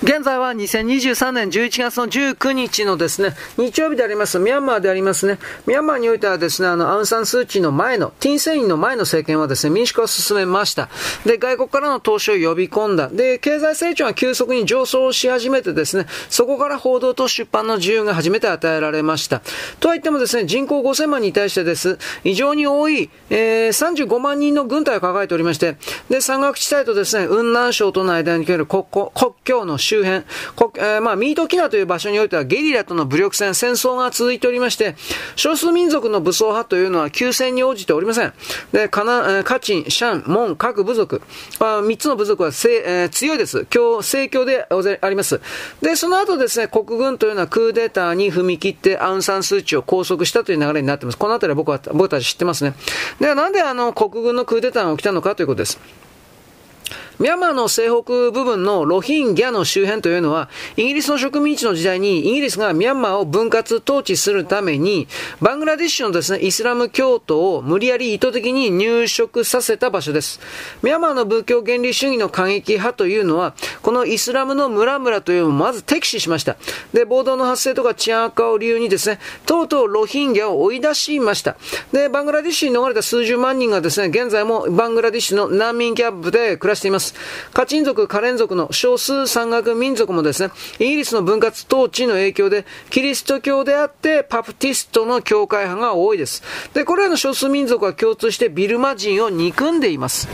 現在は2023年11月の19日のですね、日曜日であります、ミャンマーでありますね、ミャンマーにおいてはですね、あの、アウンサンスーチーの前の、ティンセインの前の政権はですね、民主化を進めました。で、外国からの投資を呼び込んだ。で、経済成長が急速に上昇し始めてですね、そこから報道と出版の自由が初めて与えられました。とは言ってもですね、人口5000万に対してです、異常に多い、えー、35万人の軍隊を抱えておりまして、で、山岳地帯とですね、雲南省との間における国国境の周辺、こえー、まあ、ミートキナという場所においてはゲリラとの武力戦、戦争が続いておりまして、少数民族の武装派というのは休戦に応じておりません。で、カナ、カチン、シャン、モン、各部族、あ3つの部族はせ、えー、強いです。今日、盛況であります。で、その後ですね、国軍というのはクーデターに踏み切ってアウンサンスーチを拘束したという流れになっています。このあたりは僕は、僕たち知ってますね。では、なんであの、国軍のクーデターが起きたのかということです。ミャンマーの西北部分のロヒンギャの周辺というのは、イギリスの植民地の時代にイギリスがミャンマーを分割統治するために、バングラディッシュのですね、イスラム教徒を無理やり意図的に入植させた場所です。ミャンマーの仏教原理主義の過激派というのは、このイスラムの村々というのをまず敵視しました。で、暴動の発生とか治安悪化を理由にですね、とうとうロヒンギャを追い出しました。で、バングラディッシュに逃れた数十万人がですね、現在もバングラディッシュの難民キャンプで暮らしています。。カチン族、カレン族の少数山岳民族もですね、イギリスの分割統治の影響で、キリスト教であって、パプティストの教会派が多いです。で、これらの少数民族は共通してビルマ人を憎んでいます。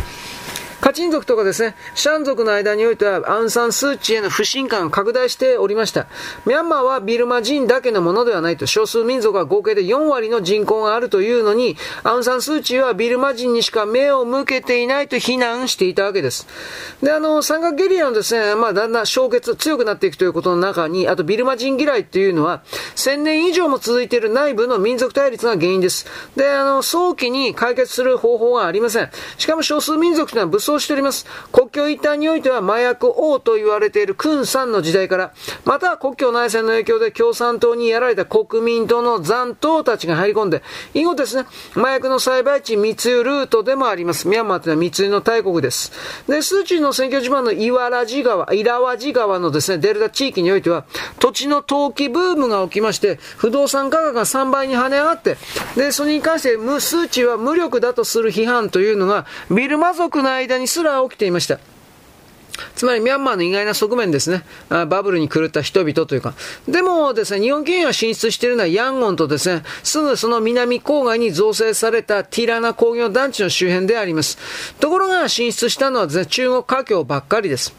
カチン族とかですね、シャン族の間においてはアウンサンスーチへの不信感が拡大しておりました。ミャンマーはビルマ人だけのものではないと、少数民族は合計で4割の人口があるというのに、アウンサンスーチはビルマ人にしか目を向けていないと非難していたわけです。で、あの、山岳ゲリラのですね、まあ、だんだん消結、強くなっていくということの中に、あとビルマ人嫌いっていうのは、1000年以上も続いている内部の民族対立が原因です。で、あの、早期に解決する方法がありません。しかも少数民族というのは武装しております。国境一帯においては麻薬王と言われているクンさんの時代から、または国境内戦の影響で共産党にやられた国民党の残党たちが入り込んで、以後ですね、麻薬の栽培地密輸ルートでもあります。ミャンマーというのは密輸の大国です。で、スーチーの選挙地盤のイワラジ川、イラワジ川のですね、デルタ地域においては、土地の投機ブームが起きまして、不動産価格が3倍に跳ね上がって、で、それに関して、スーチーは無力だとする批判というのが、ビルマ族の間にすら起きていました。つまりミャンマーの意外な側面ですね。バブルに狂った人々というか。でもですね、日本企業が進出しているのはヤンゴンとですね、すぐその南郊外に造成されたティラナ工業団地の周辺であります。ところが進出したのはですね、中国華僑ばっかりです。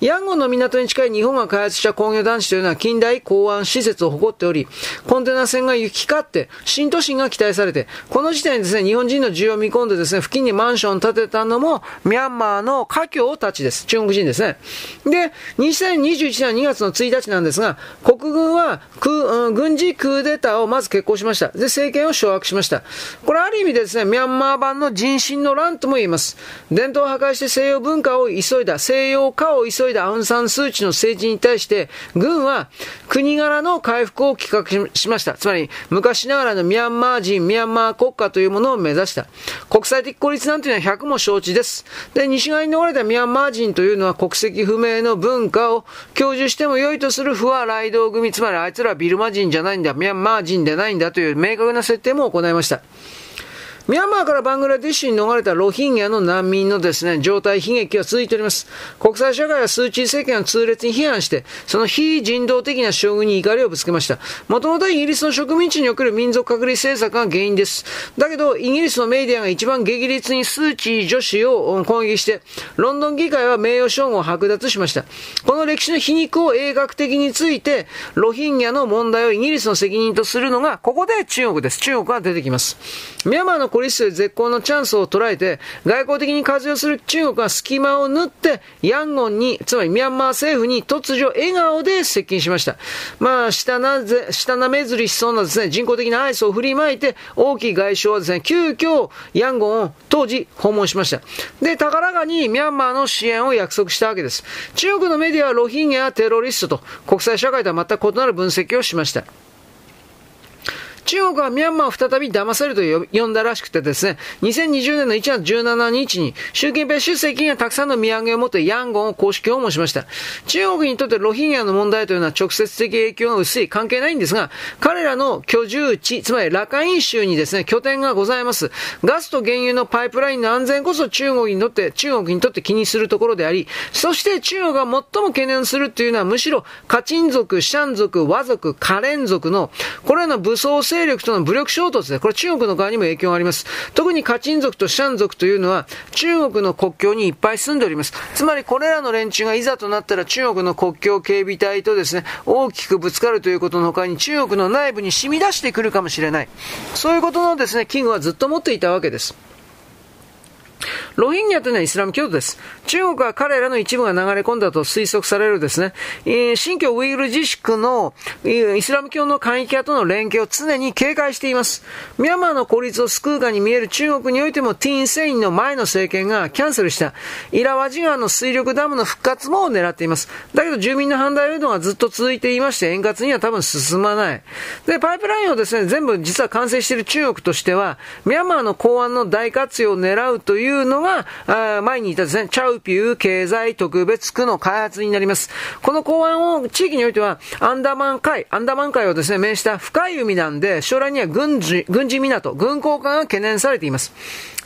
ヤンゴンの港に近い日本が開発した工業団地というのは近代港湾施設を誇っており、コンテナ船が行き交って、新都心が期待されて、この時点でですね、日本人の需要を見込んでですね、付近にマンションを建てたのも、ミャンマーの華僑たちです。中国人ですね。で、2021年2月の1日なんですが、国軍は、うん、軍事クーデターをまず決行しました。で、政権を掌握しました。これある意味でですね、ミャンマー版の人心の乱とも言えます。伝統を破壊して西洋文化を急いだ、西洋化を急いだアウンサンスーチの政治に対して、軍は国柄の回復を企画しました。つまり、昔ながらのミャンマー人、ミャンマー国家というものを目指した。国際的孤立なんていうのは100も承知です。で、西側に逃れたミャンマー人というのは国国籍不明の文化を享受しても良いとする不破雷道組、つまりあいつらはビルマ人じゃないんだ、ミャンマー人でないんだという明確な設定も行いました。ミャンマーからバングラディッシュに逃れたロヒンギャの難民のですね、状態悲劇は続いております。国際社会はスーチー政権を痛烈に批判して、その非人道的な将軍に怒りをぶつけました。もともとイギリスの植民地における民族隔離政策が原因です。だけど、イギリスのメディアが一番激烈にスーチー女子を攻撃して、ロンドン議会は名誉称号を剥奪しました。この歴史の皮肉を映画的について、ロヒンギャの問題をイギリスの責任とするのが、ここで中国です。中国が出てきます。ミャンマーの孤立という絶好のチャンスを捉えて、外交的に活用する中国は隙間を縫って、ヤンゴンに、つまりミャンマー政府に突如笑顔で接近しました。まあ、下なぜ、下なめずりしそうなですね、人工的なアイスを振りまいて、大きい外相はですね、急遽、ヤンゴンを当時訪問しました。で、高らかにミャンマーの支援を約束したわけです。中国のメディアはロヒンギャテロリストと国際社会とは全く異なる分析をしました。中国はミャンマーを再び騙せると呼んだらしくてですね、2020年の1月17日に、習近平主席がたくさんの土産を持ってヤンゴンを公式訪問しました。中国にとってロヒンギャの問題というのは直接的影響が薄い、関係ないんですが、彼らの居住地、つまりラカイン州にですね、拠点がございます。ガスと原油のパイプラインの安全こそ中国にとって、中国にとって気にするところであり、そして中国が最も懸念するというのはむしろ、カチン族、シャン族、和族、カレン族の、これらの武装勢勢力との武力衝突で、これ中国の側にも影響があります。特にカチン族とシャン族というのは、中国の国境にいっぱい住んでおります。つまりこれらの連中がいざとなったら中国の国境警備隊とですね、大きくぶつかるということの他に中国の内部に染み出してくるかもしれない。そういうことのですね、危惧はずっと持っていたわけです。ロヒンギャというのはイスラム教徒です。中国は彼らの一部が流れ込んだと推測されるですね、えー、新疆ウイグル自粛の、イスラム教の過激派との連携を常に警戒しています。ミャンマーの孤立を救うかに見える中国においてもティーン・セインの前の政権がキャンセルしたイラワジ川の水力ダムの復活も狙っています。だけど住民の反対運動がずっと続いていまして円滑には多分進まない。で、パイプラインをですね、全部実は完成している中国としては、ミャンマーの港湾の大活用を狙うというのが、あ前にいたですね、チャウピュー経済特別区の開発になります。この港湾を、地域においては、アンダマン海、アンダマン海をですね、面した深い海なんで、将来には軍事、軍事港、軍港化が懸念されています。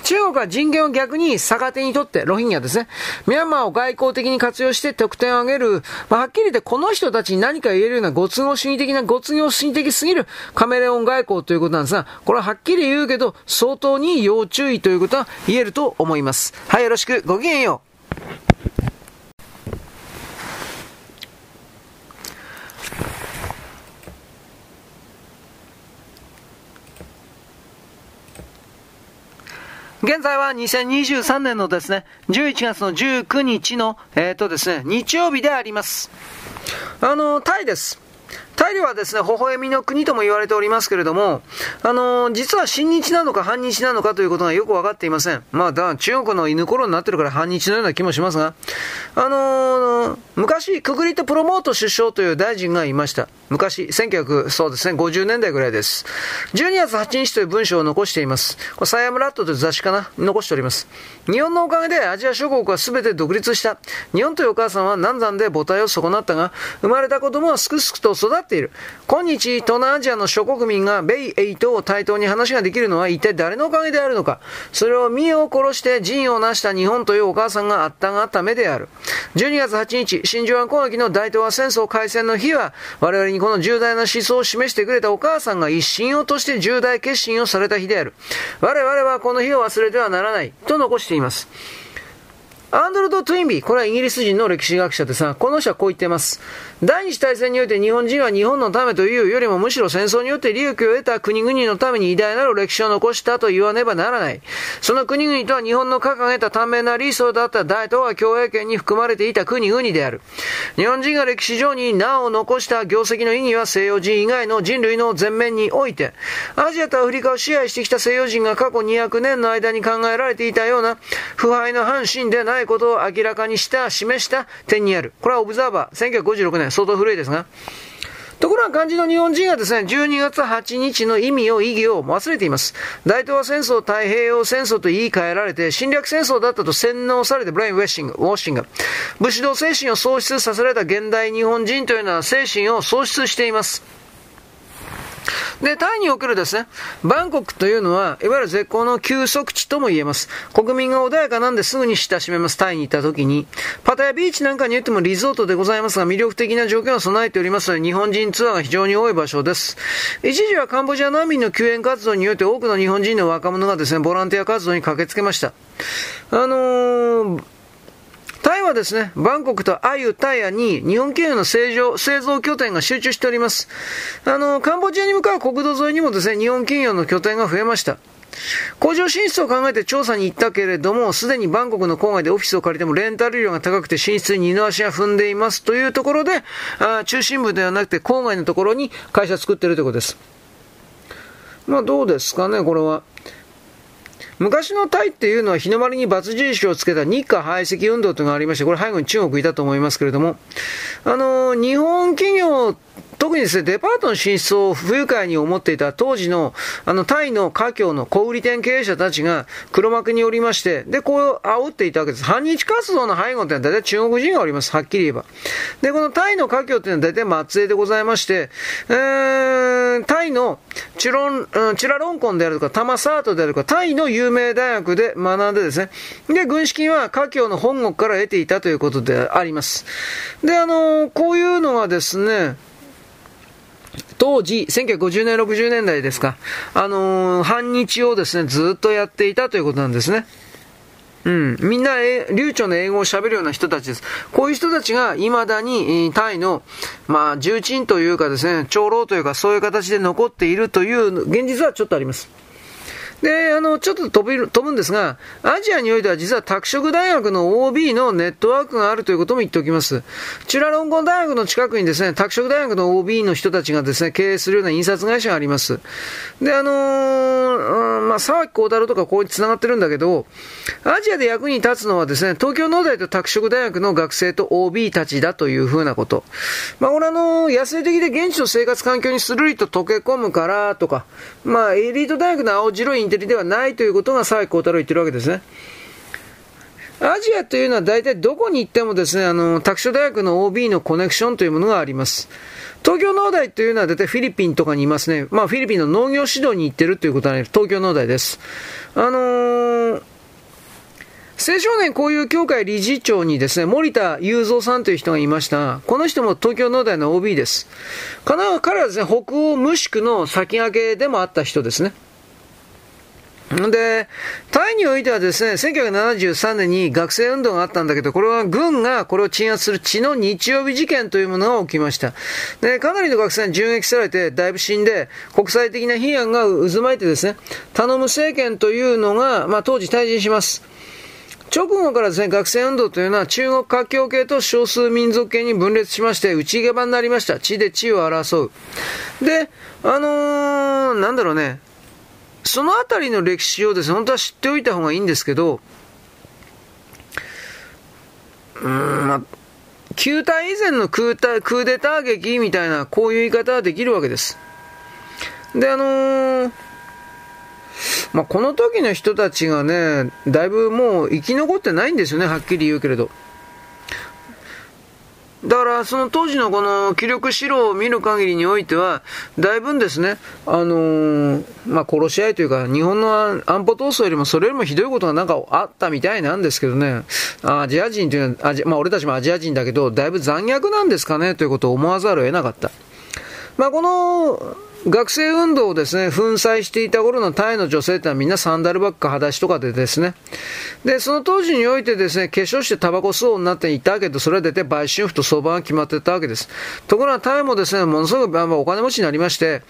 中国は人権を逆に逆手にとって、ロヒンギャですね、ミャンマーを外交的に活用して得点を上げる、まあ、はっきり言ってこの人たちに何か言えるようなご都合主義的な、ご都合主義的すぎるカメレオン外交ということなんですが、これははっきり言うけど、相当に要注意ということは言えると思います。はい、よろしく。ごきげんよう。現在は2023年のですね、11月の19日の、えっ、ー、とですね、日曜日であります。あの、タイです。タイではですね、微笑みの国とも言われておりますけれども、あのー、実は親日なのか反日なのかということがよく分かっていません。まあ、だ中国の犬頃になってるから反日のような気もしますが、あのー、昔、くぐりとプロモート首相という大臣がいました。昔、1900、そうですね、50年代ぐらいです。12月8日という文章を残しています。これ、サイアムラットという雑誌かな？残しております。日本のおかげでアジア諸国は全て独立した。日本というお母さんは難産で母体を損なったが、生まれた子供はすくすくと育っている。今日、東南アジアの諸国民が米イトを対等に話ができるのは一体誰のおかげであるのか？それを身を殺して陣を成した日本というお母さんがあったがためである。12月8日、真珠湾攻撃の大東亜戦争開戦の日は、我々にこの重大な思想を示してくれたお母さんが一身を賭して重大決心をされた日である。我々はこの日を忘れてはならない。と残しています。アーノルド・トゥインビー、これはイギリス人の歴史学者でさ、この人はこう言っています。第二次大戦において日本人は日本のためというよりもむしろ戦争によって利益を得た国々のために偉大なる歴史を残したと言わねばならない。その国々とは日本の掲げた短命な理想だった大東亜共栄圏に含まれていた国々である。日本人が歴史上に名を残した業績の意義は西洋人以外の人類の前面において、アジアとアフリカを支配してきた西洋人が過去200年の間に考えられていたような腐敗の半神でないことを明らかにした、示した点にある。これはオブザーバー、1956年、相当古いですが、ところが肝心の日本人はですね、12月8日の意味を、意義を忘れています。大東亜戦争、太平洋戦争と言い換えられて、侵略戦争だったと洗脳されて、 brainwashing、washing。武士道精神を喪失させられた現代日本人というのは精神を喪失しています。で、タイにおけるですね、バンコクというのは、いわゆる絶好の休息地とも言えます。国民が穏やかなんですぐに親しめます。タイに行った時に。パタヤビーチなんかに言ってもリゾートでございますが、魅力的な条件を備えておりますので、日本人ツアーが非常に多い場所です。一時はカンボジア難民の救援活動によって多くの日本人の若者がですね、ボランティア活動に駆けつけました。あのータイはですね、バンコクとアユ、タイヤに日本経由の製造製造拠点が集中しております。あの、カンボジアに向かう国土沿いにもですね、日本企業の拠点が増えました。工場進出を考えて調査に行ったけれども、すでにバンコクの郊外でオフィスを借りてもレンタル料が高くて進出に二の足が踏んでいますというところで、あ中心部ではなくて郊外のところに会社作ってるということです。まあどうですかね、これは。昔のタイっていうのは日の丸に罰印をつけた日韓排斥運動というのがありまして、これ背後に中国いたと思いますけれども、あの、日本企業特にですね、デパートの進出を不愉快に思っていた当時の、あの、タイの華僑の小売店経営者たちが黒幕におりまして、で、こう煽っていたわけです。反日活動の背後ってのは大体中国人がおります。はっきり言えば。で、このタイの華僑っていうのは大体末裔でございまして、えー、タイのチュロン、チュラロンコンであるとか、タマサートであるとか、タイの有名大学で学んでですね、で、軍資金は華僑の本国から得ていたということであります。で、あの、こういうのはですね、当時、1950年、60年代ですか、あのー、反日をですね、ずっとやっていたということなんですね。うん。みんな、流暢な英語を喋るような人たちです。こういう人たちが未だに、タイの、まあ、重鎮というかですね、長老というか、そういう形で残っているという現実はちょっとあります。で、あの、ちょっと飛ぶ、飛ぶんですが、アジアにおいては実は拓殖大学の OB のネットワークがあるということも言っておきます。チュラロンゴン大学の近くにですね、拓殖大学の OB の人たちがですね、経営するような印刷会社があります。で、あのー、まあ、沢木幸太郎とかこう繋がってるんだけど、アジアで役に立つのはですね、東京農大と拓殖大学の学生と OB たちだというふうなこと。まあ、これあの野生的で現地の生活環境にするりと溶け込むからとか、まあ、エリート大学の青白いインテリではないということが沢木幸太郎言ってるわけですね。アジアというのは大体どこに行ってもですね、あの、拓殖大学の OB のコネクションというものがあります。東京農大というのは大体フィリピンとかにいますね。まあフィリピンの農業指導に行ってるということはね、東京農大です。あのー、青少年交友協会理事長にですね、森田雄三さんという人がいました。この人も東京農大の OB です。彼はですね、北欧無宿の先駆けでもあった人ですね。で、タイにおいてはですね、1973年に学生運動があったんだけど、これは軍がこれを鎮圧する血の日曜日事件というものが起きました。で、かなりの学生に銃撃されて、だいぶ死んで、国際的な批判が渦巻いてですね、頼む政権というのが、まあ当時退陣します。直後からですね、学生運動というのは中国華僑系と少数民族系に分裂しまして、内毛場になりました。地で地を争う。で、あのー、なんだろうね、そのあたりの歴史をですね、本当は知っておいた方がいいんですけど、うん、まあ、旧体以前のクータクーデター劇みたいな、こういう言い方はできるわけです。で、あのー、まあ、この時の人たちがね、だいぶもう生き残ってないんですよね、はっきり言うけれど。だから、その当時のこの気力資料を見る限りにおいては、だいぶんですね、あのー、まあ、殺し合いというか、日本の安保闘争よりもそれよりもひどいことがなんかあったみたいなんですけどね、アジア人というのは、アジまあ、俺たちもアジア人だけど、だいぶ残虐なんですかねということを思わざるを得なかった。まあ、この、学生運動をですね、粉砕していた頃のタイの女性ってのはみんなサンダルバッグか裸足とかでですね、で、その当時においてですね、化粧してタバコ吸おう女っていたけど、それは出て売春婦と相場が決まってたわけです。ところがタイもですね、ものすごくお金持ちになりまして、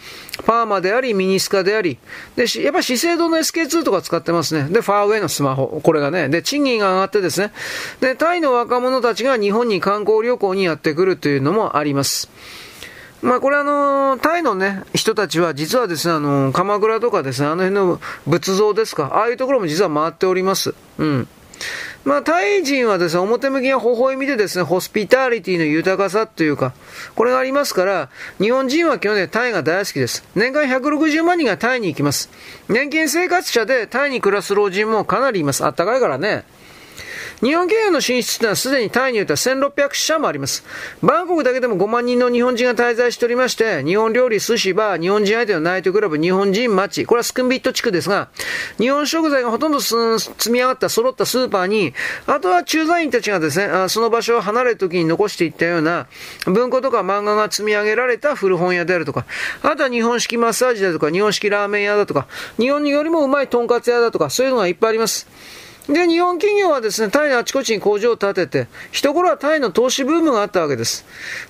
パーマであり、ミニスカであり、で、やっぱ資生堂の SK2 とか使ってますね。で、ファーウェイのスマホ、これがね、で、賃金が上がってですね、で、タイの若者たちが日本に観光旅行にやってくるというのもあります。まあこれあの、タイのね、人たちは実はですね、あの、鎌倉とかですね、あの辺の仏像ですか、ああいうところも実は回っております。うん。まあ、タイ人はですね、表向きが微笑みでですね、ホスピタリティの豊かさというか、これがありますから、日本人は基本的にタイが大好きです。年間160万人がタイに行きます。年金生活者でタイに暮らす老人もかなりいます。あったかいからね。日本企業の進出というのはすでにタイにおいては1600社もあります。バンコクだけでも5万人の日本人が滞在しておりまして、日本料理、寿司、バー、日本人相手のナイトクラブ、日本人町、これはスクンビット地区ですが、日本食材がほとんど積み上がった揃ったスーパーに、あとは駐在員たちがですね、その場所を離れる時に残していったような、文庫とか漫画が積み上げられた古本屋であるとか、あとは日本式マッサージだとか、日本式ラーメン屋だとか、日本によりもうまいとんかつ屋だとか、そういうのがいっぱいあります。で、日本企業はですね、タイのあちこちに工場を建てて、一頃はタイの投資ブームがあったわけです。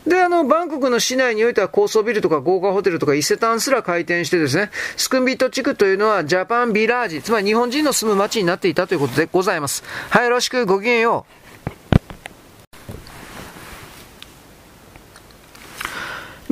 で、あの、バンコクの市内においては高層ビルとか豪華ホテルとか伊勢丹すら開店してですね、スクンビット地区というのはジャパンビラージ、つまり日本人の住む街になっていたということでございます。はい、よろしく、ごきげんよう。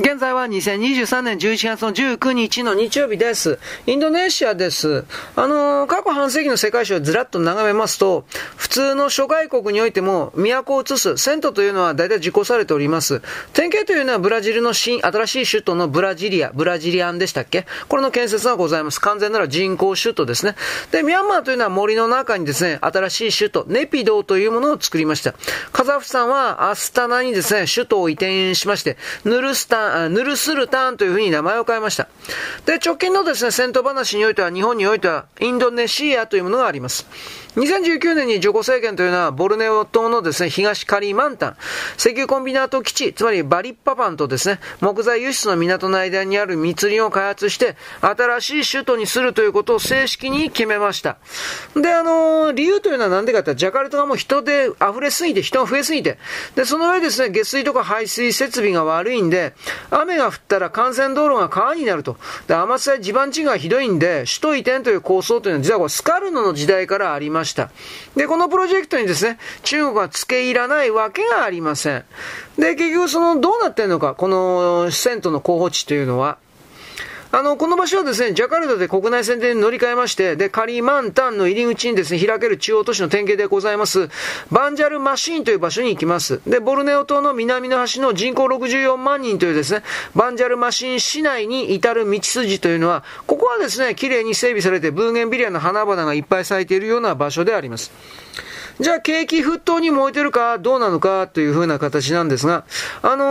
現在は2023年11月の19日の日曜日です。インドネシアです。あのー、過去半世紀の世界史をずらっと眺めますと、普通の諸外国においても都を移す、銭湯というのは大体実行されております。典型というのはブラジルの新、新しい首都のブラジリア、ブラジリアンでしたっけ？これの建設がございます。完全なら人工首都ですね。で、ミャンマーというのは森の中にですね、新しい首都、ネピドーというものを作りました。カザフスタンはアスタナにですね、首都を移転しまして、ヌルスタンヌルスルターンというふうに名前を変えました。で、直近のですね、戦闘話においては、日本においては、インドネシアというものがあります。2019年にジョコ政権というのは、ボルネオ島のですね、東カリマンタン、石油コンビナート基地、つまりバリッパパンとですね、木材輸出の港の間にある密林を開発して、新しい首都にするということを正式に決めました。で、あのー、理由というのは何でかってジャカルタがもう人で溢れすぎて、人が増えすぎて、で、その上ですね、下水とか排水設備が悪いんで、雨が降ったら幹線道路が川になると。で、天津地盤地がひどいんで、首都移転という構想というのは、実はこれスカルノの時代からありました。で、このプロジェクトにですね、中国は付け入らないわけがありません。で、結局その、どうなってんのか、この、銭湯の候補地というのは。あの、この場所はですね、ジャカルタで国内線で乗り換えまして、で、カリマンタンの入り口にですね、開ける中央都市の典型でございます、バンジャルマシーンという場所に行きます。で、ボルネオ島の南の端の人口64万人というですね、バンジャルマシーン市内に至る道筋というのは、ここはですね、綺麗に整備されてブーゲンビリアの花々がいっぱい咲いているような場所であります。じゃあ景気沸騰に燃えてるかどうなのかというふうな形なんですが、あの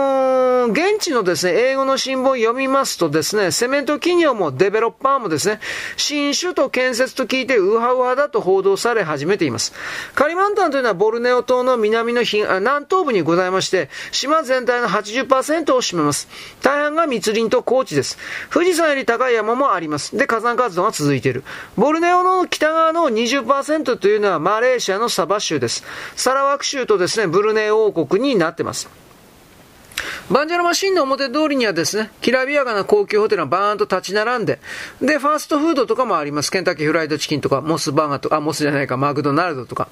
ー、現地のですね、英語の新聞を読みますとですね、セメント企業もデベロッパーもですね、新首都建設と聞いてウハウハだと報道され始めています。カリマンタンというのはボルネオ島の南の南東部にございまして、島全体の80%を占めます。大半が密林と高地です。富士山より高い山もあります。で、火山活動が続いている。ボルネオの北側の20%というのはマレーシアのサババ州です。サラワク州とですね、ブルネイ王国になってます。バンジャラマシンの表通りにはですね、きらびやかな高級ホテルがバーンと立ち並んで、で、ファーストフードとかもあります。ケンタッキーフライドチキンとか、モスバーガーとか、あ、モスじゃないか、マクドナルドとか。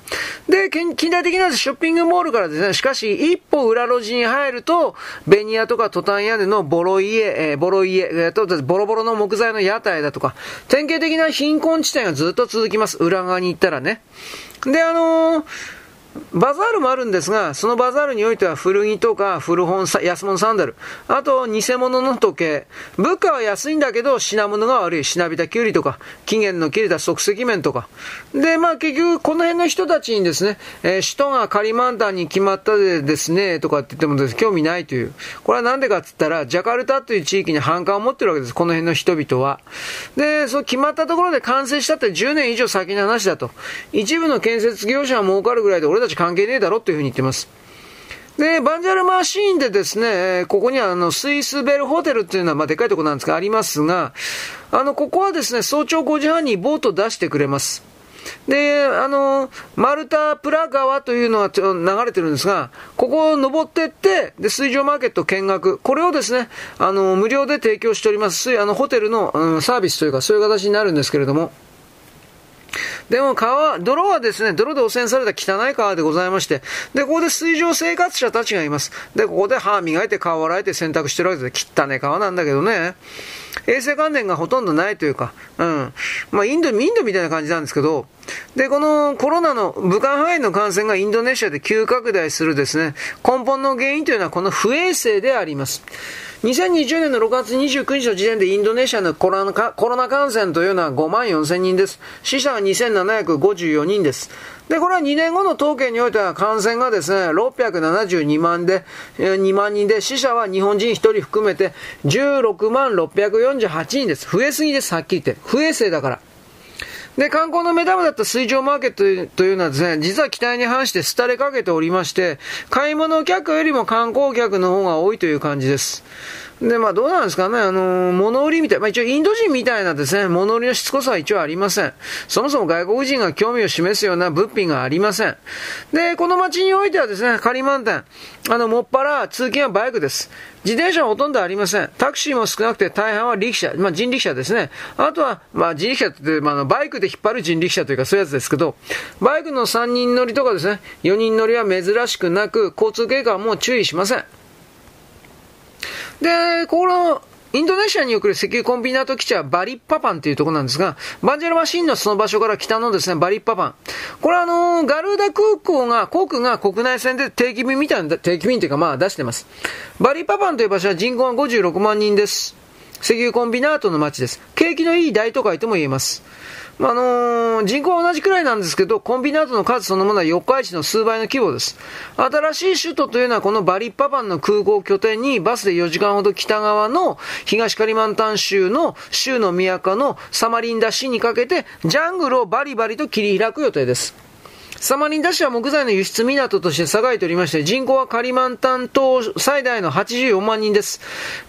で、近代的なショッピングモールからですね、しかし、一歩裏路地に入ると、ベニヤとかトタン屋根のボロ家、えー、ボロ家、えー、と、ボロボロの木材の屋台だとか、典型的な貧困地帯がずっと続きます。裏側に行ったらね。で、あのーバザールもあるんですが、そのバザールにおいては古着とか古本、安物サンダル、あと偽物の時計。物価は安いんだけど品物が悪い。しなびたきゅうりとか、期限の切れた即席麺とか。で、まあ結局この辺の人たちにですね、えー、首都がカリマンタンに決まったでですね、とかって言ってもです、ね興味ないという。これはなんでかって言ったら、ジャカルタという地域に反感を持ってるわけです。この辺の人々は。で、そう決まったところで完成したって10年以上先の話だと。一部の建設業者は儲かるぐらいで俺たち関係ねえだろっていうふうに言ってます。で、バンジャルマシーンでですね、ここにはあの、スイスベルホテルっていうのは、まあ、でかいとこなんですが、ありますが、あの、ここはですね、早朝5時半にボート出してくれます。で、あの、マルタプラ川というのは流れてるんですが、ここを登ってって、で、水上マーケット見学、これをですね、あの、無料で提供しております、あの、ホテルの、うん、サービスというか、そういう形になるんですけれども、でも川、泥はですね、泥で汚染された汚い川でございまして、で、ここで水上生活者たちがいます。で、ここで歯磨いて顔洗えて洗濯してるわけで、汚い川なんだけどね、衛生関連がほとんどないというか、うん。まあ、インド、インドみたいな感じなんですけど、で、このコロナの武漢肺炎の感染がインドネシアで急拡大するですね、根本の原因というのはこの不衛生であります。2020年の6月29日の時点でインドネシアのコロナコロナ感染というのは5万4千人です。死者は2754人です。で、これは2年後の統計においては感染がですね、672万で、2万人で、死者は日本人1人含めて16万648人です。増えすぎです、はっきり言って。不衛生だから。で、観光の目玉だった水上マーケットというのは、実は期待に反して廃れかけておりまして、買い物客よりも観光客の方が多いという感じです。で、まあどうなんですかね、あの、物売りみたい、まあ一応インド人みたいなですね、物売りのしつこさは一応ありません。そもそも外国人が興味を示すような物品がありません。で、この街においてはですね、カリマンタン、あの、もっぱら通勤はバイクです。自転車はほとんどありません。タクシーも少なくて大半は力車、まあ人力車ですね。あとは、まあ人力車って、まあのバイクで引っ張る人力車というかそういうやつですけど、バイクの3人乗りとかですね、4人乗りは珍しくなく、交通経過はもう注意しません。で、この、インドネシアに送る石油コンビナート基地はバリッパパンというところなんですが、バンジェルマシンのその場所から北のですね、バリッパパン。これはあのー、ガルーダ空港が、航空が国内線で定期便みたいな、定期便というかまあ出してます。バリッパパンという場所は人口が56万人です。石油コンビナートの街です。景気のいい大都会とも言えます。まあ、あのー、人口は同じくらいなんですけど、コンビナートの数そのものは四日市の数倍の規模です。新しい首都というのはこのバリッパパンの空港拠点にバスで4時間ほど北側の東カリマンタン州の州の都のサマリンダ市にかけてジャングルをバリバリと切り開く予定です。サマリンダ市は木材の輸出港として栄えておりまして、人口はカリマンタン島最大の84万人です。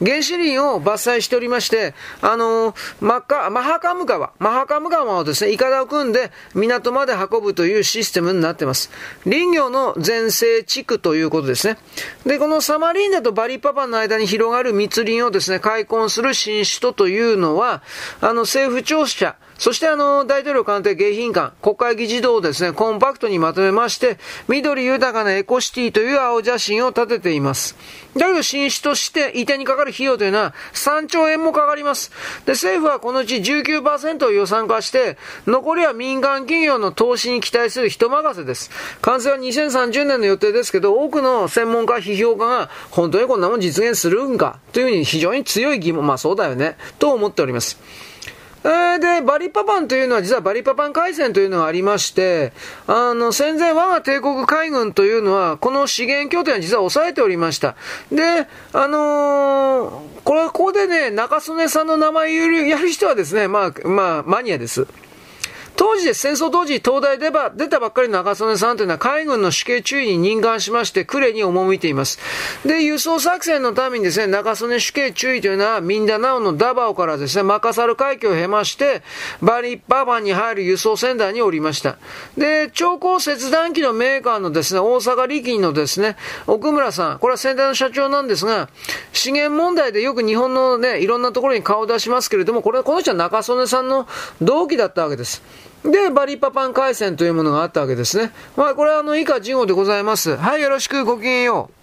原始林を伐採しておりまして、あの、マッカ、マハカム川、マハカム川をですね、イカダを組んで港まで運ぶというシステムになってます。林業の全盛地区ということですね。で、このサマリンダとバリパパの間に広がる密林をですね、開墾する新首都というのは、あの、政府庁舎、そしてあの、大統領官邸迎賓館、国会議事堂をですね、コンパクトにまとめまして、緑豊かなエコシティという青写真を立てています。だけど新種として移転にかかる費用というのは3兆円もかかります。で、政府はこのうち19%を予算化して、残りは民間企業の投資に期待する人任せです。完成は2030年の予定ですけど、多くの専門家、批評家が、本当にこんなもん実現するんかというふうに非常に強い疑問、まあそうだよね、と思っております。えー、で、バリパパンというのは実はバリパパン海戦というのがありまして、あの、戦前我が帝国海軍というのは、この資源拠点は実は抑えておりました。で、あのー、これ、ここでね、中曽根さんの名前をやる人はですね、まあ、まあ、マニアです。当時です、戦争当時、東大でば出たばっかりの中曽根さんというのは海軍の死刑注意に任官しまして、呉に赴いています。で、輸送作戦のためにですね、中曽根死刑注意というのは、ミンダナオのダバオからですね、マカサル海峡を経まして、バリッババンに入る輸送船団におりました。で、超高切断機のメーカーのですね、大阪力のですね、奥村さん、これは先代の社長なんですが、資源問題でよく日本のね、いろんなところに顔を出しますけれども、これ、この人は中曽根さんの同期だったわけです。で、バリパパン回線というものがあったわけですね。まあ、これはあの、以下事後でございます。はい、よろしくごきげんよう。